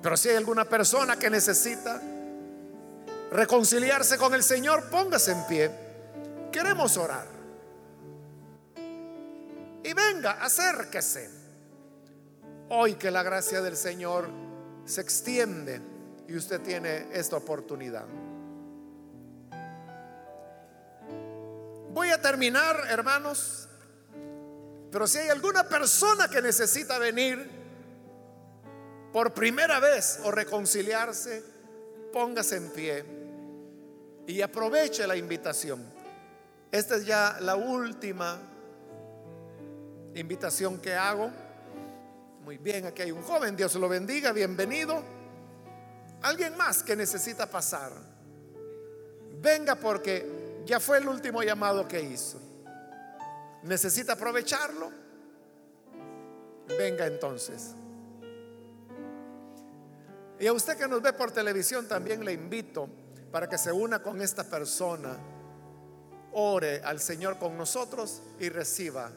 [SPEAKER 1] Pero si hay alguna persona que necesita reconciliarse con el Señor, póngase en pie. Queremos orar. Y venga, acérquese. Hoy que la gracia del Señor se extiende y usted tiene esta oportunidad. Voy a terminar, hermanos, pero si hay alguna persona que necesita venir por primera vez o reconciliarse, póngase en pie y aproveche la invitación. Esta es ya la última invitación que hago. Muy bien, aquí hay un joven, Dios lo bendiga, bienvenido. Alguien más que necesita pasar. Venga porque ya fue el último llamado que hizo. ¿Necesita aprovecharlo? Venga entonces. Y a usted que nos ve por televisión también le invito para que se una con esta persona, ore al Señor con nosotros y reciba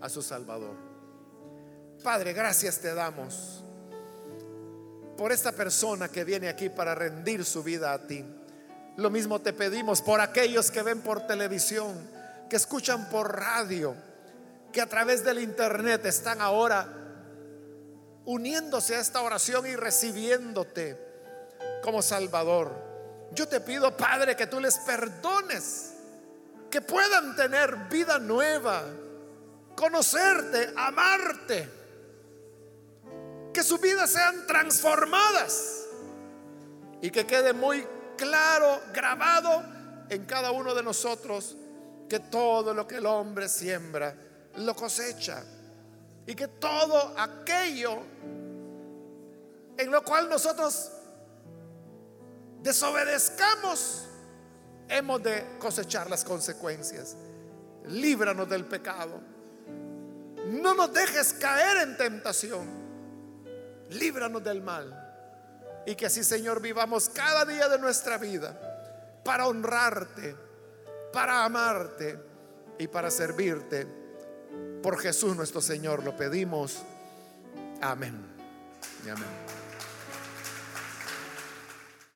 [SPEAKER 1] a su Salvador. Padre, gracias te damos por esta persona que viene aquí para rendir su vida a ti. Lo mismo te pedimos por aquellos que ven por televisión, que escuchan por radio, que a través del internet están ahora uniéndose a esta oración y recibiéndote como Salvador. Yo te pido, Padre, que tú les perdones, que puedan tener vida nueva, conocerte, amarte que sus vidas sean transformadas y que quede muy claro, grabado en cada uno de nosotros, que todo lo que el hombre siembra, lo cosecha. Y que todo aquello en lo cual nosotros desobedezcamos, hemos de cosechar las consecuencias. Líbranos del pecado. No nos dejes caer en tentación líbranos del mal. Y que así, Señor, vivamos cada día de nuestra vida para honrarte, para amarte y para servirte. Por Jesús nuestro Señor lo pedimos. Amén. amén.